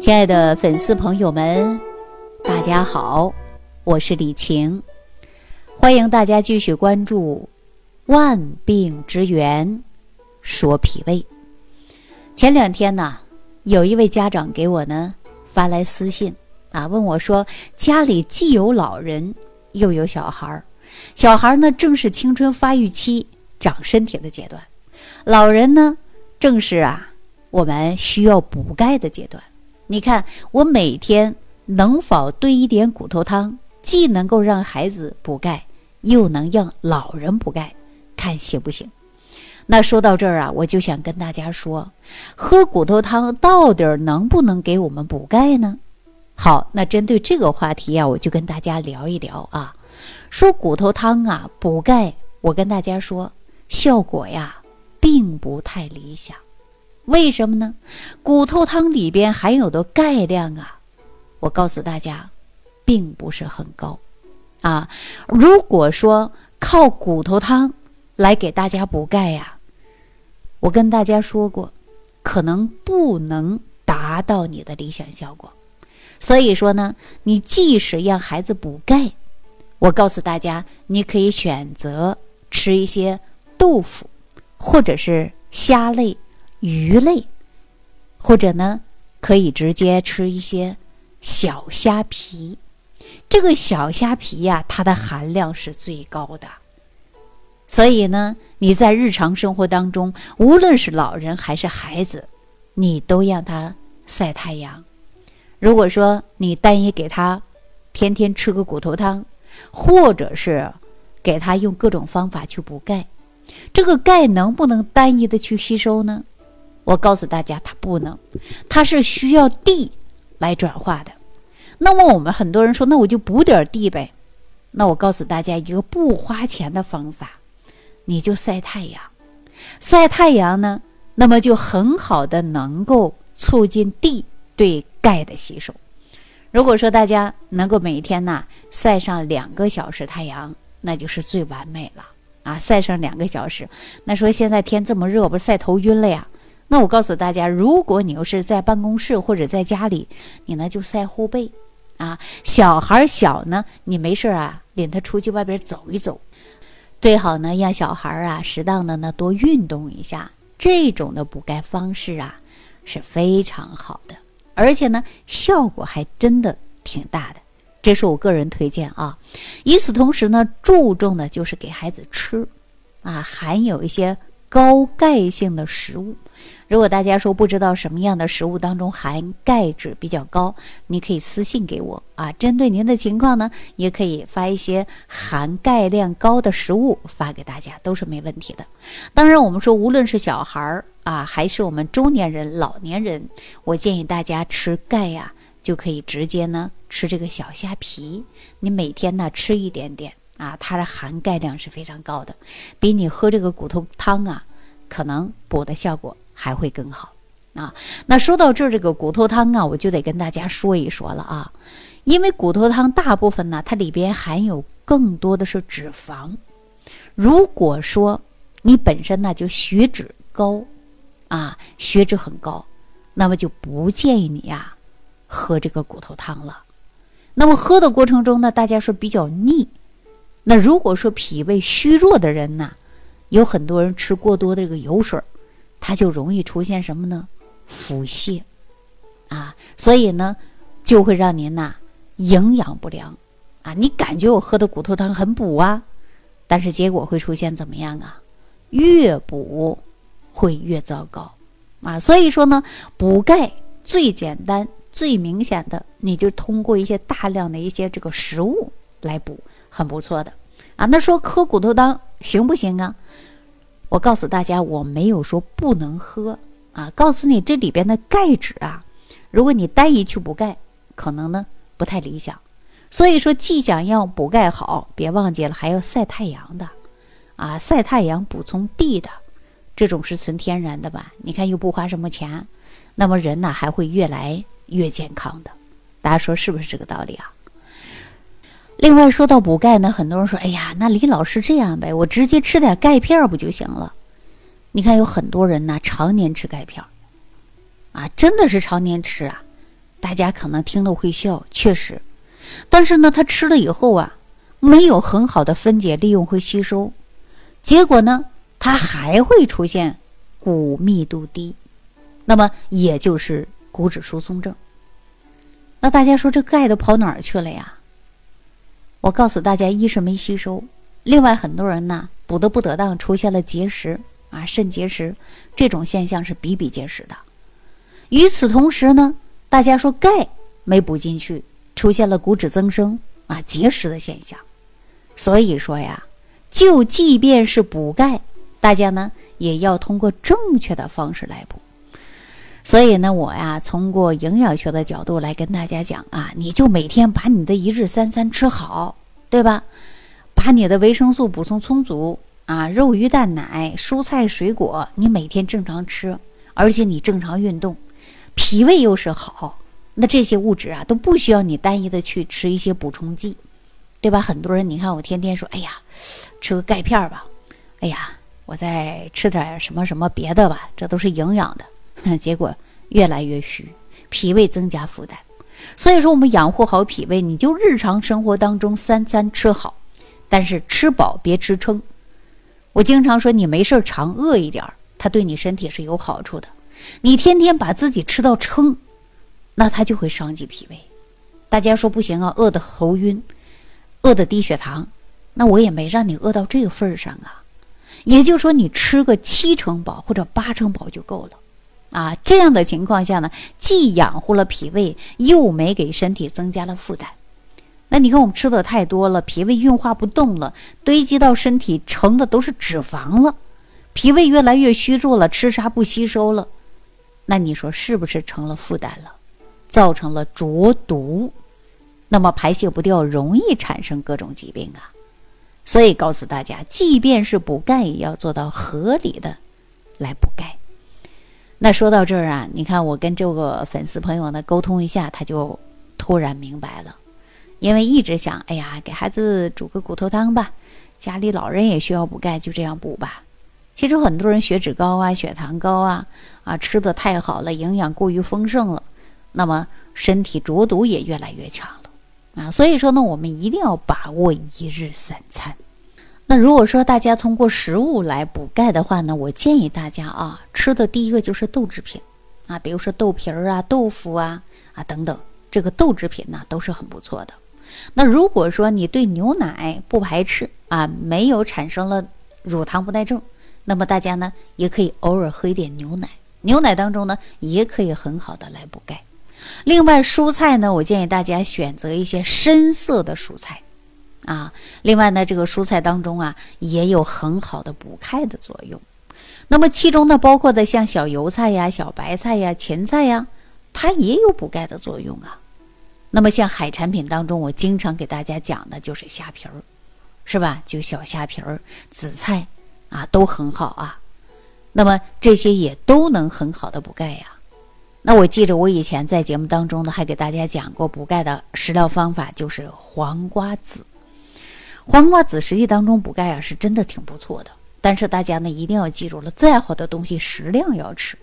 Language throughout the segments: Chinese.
亲爱的粉丝朋友们，大家好，我是李晴，欢迎大家继续关注《万病之源说脾胃》。前两天呢，有一位家长给我呢发来私信啊，问我说，家里既有老人又有小孩儿，小孩呢正是青春发育期长身体的阶段，老人呢正是啊我们需要补钙的阶段。你看，我每天能否炖一点骨头汤，既能够让孩子补钙，又能让老人补钙，看行不行？那说到这儿啊，我就想跟大家说，喝骨头汤到底能不能给我们补钙呢？好，那针对这个话题啊，我就跟大家聊一聊啊。说骨头汤啊补钙，我跟大家说，效果呀并不太理想。为什么呢？骨头汤里边含有的钙量啊，我告诉大家，并不是很高，啊，如果说靠骨头汤来给大家补钙呀，我跟大家说过，可能不能达到你的理想效果。所以说呢，你即使让孩子补钙，我告诉大家，你可以选择吃一些豆腐，或者是虾类。鱼类，或者呢，可以直接吃一些小虾皮。这个小虾皮呀，它的含量是最高的。所以呢，你在日常生活当中，无论是老人还是孩子，你都让他晒太阳。如果说你单一给他天天吃个骨头汤，或者是给他用各种方法去补钙，这个钙能不能单一的去吸收呢？我告诉大家，它不能，它是需要地来转化的。那么我们很多人说，那我就补点地呗。那我告诉大家一个不花钱的方法，你就晒太阳。晒太阳呢，那么就很好的能够促进地对钙的吸收。如果说大家能够每天呢晒上两个小时太阳，那就是最完美了啊！晒上两个小时，那说现在天这么热，不晒头晕了呀？那我告诉大家，如果你要是在办公室或者在家里，你呢就晒后背，啊，小孩小呢，你没事啊，领他出去外边走一走，最好呢让小孩啊适当的呢多运动一下，这种的补钙方式啊是非常好的，而且呢效果还真的挺大的，这是我个人推荐啊。与此同时呢，注重的就是给孩子吃，啊，含有一些高钙性的食物。如果大家说不知道什么样的食物当中含钙质比较高，你可以私信给我啊。针对您的情况呢，也可以发一些含钙量高的食物发给大家，都是没问题的。当然，我们说无论是小孩儿啊，还是我们中年人、老年人，我建议大家吃钙呀，就可以直接呢吃这个小虾皮。你每天呢吃一点点啊，它的含钙量是非常高的，比你喝这个骨头汤啊，可能补的效果。还会更好啊！那说到这儿，这个骨头汤啊，我就得跟大家说一说了啊。因为骨头汤大部分呢，它里边含有更多的是脂肪。如果说你本身呢就血脂高啊，血脂很高，那么就不建议你呀喝这个骨头汤了。那么喝的过程中呢，大家说比较腻。那如果说脾胃虚弱的人呢，有很多人吃过多的这个油水。它就容易出现什么呢？腹泻，啊，所以呢，就会让您呐营养不良，啊，你感觉我喝的骨头汤很补啊，但是结果会出现怎么样啊？越补会越糟糕，啊，所以说呢，补钙最简单、最明显的，你就通过一些大量的一些这个食物来补，很不错的，啊，那说喝骨头汤行不行啊？我告诉大家，我没有说不能喝啊，告诉你这里边的钙质啊，如果你单一去补钙，可能呢不太理想。所以说，既想要补钙好，别忘记了还要晒太阳的，啊，晒太阳补充地的，这种是纯天然的吧？你看又不花什么钱，那么人呢还会越来越健康的。大家说是不是这个道理啊？另外说到补钙呢，很多人说：“哎呀，那李老师这样呗，我直接吃点钙片不就行了？”你看有很多人呢，常年吃钙片，啊，真的是常年吃啊，大家可能听了会笑，确实，但是呢，他吃了以后啊，没有很好的分解、利用和吸收，结果呢，他还会出现骨密度低，那么也就是骨质疏松症。那大家说这钙都跑哪儿去了呀？我告诉大家，一是没吸收，另外很多人呢补的不得当，出现了结石啊，肾结石这种现象是比比皆是的。与此同时呢，大家说钙没补进去，出现了骨质增生啊、结石的现象。所以说呀，就即便是补钙，大家呢也要通过正确的方式来补。所以呢，我呀，通过营养学的角度来跟大家讲啊，你就每天把你的一日三餐吃好，对吧？把你的维生素补充充足啊，肉鱼蛋奶、蔬菜水果，你每天正常吃，而且你正常运动，脾胃又是好，那这些物质啊都不需要你单一的去吃一些补充剂，对吧？很多人你看我天天说，哎呀，吃个钙片吧，哎呀，我再吃点什么什么别的吧，这都是营养的。结果越来越虚，脾胃增加负担。所以说，我们养护好脾胃，你就日常生活当中三餐吃好，但是吃饱别吃撑。我经常说，你没事常饿一点儿，它对你身体是有好处的。你天天把自己吃到撑，那它就会伤及脾胃。大家说不行啊，饿得头晕，饿得低血糖，那我也没让你饿到这个份儿上啊。也就是说，你吃个七成饱或者八成饱就够了。啊，这样的情况下呢，既养护了脾胃，又没给身体增加了负担。那你看，我们吃的太多了，脾胃运化不动了，堆积到身体成的都是脂肪了，脾胃越来越虚弱了，吃啥不吸收了，那你说是不是成了负担了，造成了浊毒？那么排泄不掉，容易产生各种疾病啊。所以告诉大家，即便是补钙，也要做到合理的来补钙。那说到这儿啊，你看我跟这个粉丝朋友呢沟通一下，他就突然明白了，因为一直想，哎呀，给孩子煮个骨头汤吧，家里老人也需要补钙，就这样补吧。其实很多人血脂高啊，血糖高啊，啊，吃的太好了，营养过于丰盛了，那么身体浊毒也越来越强了啊。所以说呢，我们一定要把握一日三餐。那如果说大家通过食物来补钙的话呢，我建议大家啊，吃的第一个就是豆制品，啊，比如说豆皮儿啊、豆腐啊啊等等，这个豆制品呢都是很不错的。那如果说你对牛奶不排斥啊，没有产生了乳糖不耐症，那么大家呢也可以偶尔喝一点牛奶，牛奶当中呢也可以很好的来补钙。另外蔬菜呢，我建议大家选择一些深色的蔬菜。啊，另外呢，这个蔬菜当中啊，也有很好的补钙的作用。那么其中呢，包括的像小油菜呀、小白菜呀、芹菜呀，它也有补钙的作用啊。那么像海产品当中，我经常给大家讲的就是虾皮儿，是吧？就小虾皮儿、紫菜啊，都很好啊。那么这些也都能很好的补钙呀。那我记着我以前在节目当中呢，还给大家讲过补钙的食疗方法，就是黄瓜籽。黄瓜籽实际当中补钙啊，是真的挺不错的。但是大家呢一定要记住了，再好的东西适量要吃。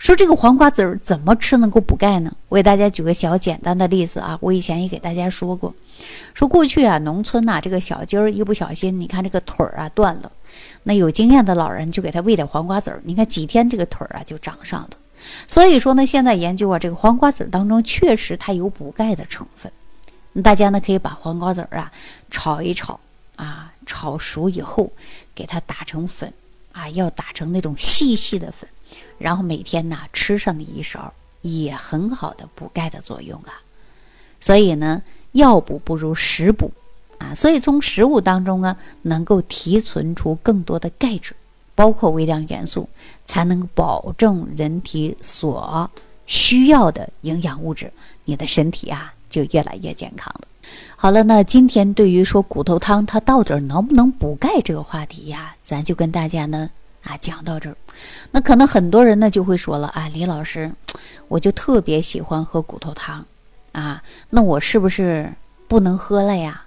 说这个黄瓜籽儿怎么吃能够补钙呢？我给大家举个小简单的例子啊，我以前也给大家说过，说过去啊农村呐这个小鸡儿一不小心，你看这个腿儿啊断了，那有经验的老人就给他喂点黄瓜籽儿，你看几天这个腿儿啊就长上了。所以说呢，现在研究啊，这个黄瓜籽儿当中确实它有补钙的成分。大家呢可以把黄瓜籽儿啊炒一炒啊，炒熟以后给它打成粉啊，要打成那种细细的粉，然后每天呢吃上一勺，也很好的补钙的作用啊。所以呢，药补不如食补啊。所以从食物当中呢，能够提存出更多的钙质，包括微量元素，才能保证人体所需要的营养物质，你的身体啊。就越来越健康了。好了，那今天对于说骨头汤它到底能不能补钙这个话题呀，咱就跟大家呢啊讲到这儿。那可能很多人呢就会说了啊，李老师，我就特别喜欢喝骨头汤啊，那我是不是不能喝了呀？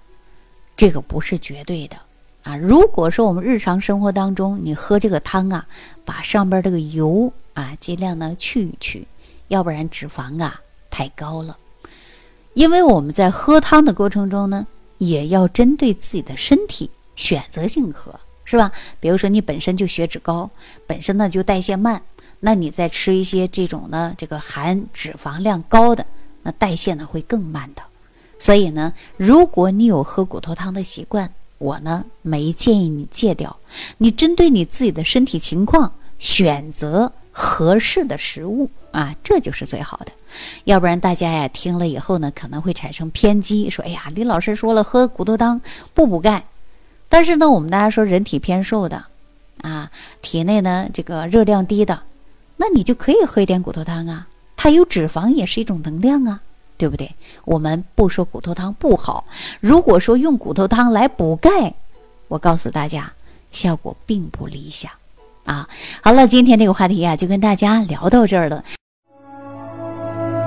这个不是绝对的啊。如果说我们日常生活当中你喝这个汤啊，把上边这个油啊尽量呢去一去，要不然脂肪啊。太高了。因为我们在喝汤的过程中呢，也要针对自己的身体选择性喝，是吧？比如说你本身就血脂高，本身呢就代谢慢，那你再吃一些这种呢，这个含脂肪量高的，那代谢呢会更慢的。所以呢，如果你有喝骨头汤的习惯，我呢没建议你戒掉，你针对你自己的身体情况选择合适的食物啊，这就是最好的。要不然大家呀听了以后呢，可能会产生偏激，说：“哎呀，李老师说了，喝骨头汤不补钙。”但是呢，我们大家说人体偏瘦的，啊，体内呢这个热量低的，那你就可以喝一点骨头汤啊，它有脂肪也是一种能量啊，对不对？我们不说骨头汤不好，如果说用骨头汤来补钙，我告诉大家，效果并不理想啊。好了，今天这个话题啊，就跟大家聊到这儿了。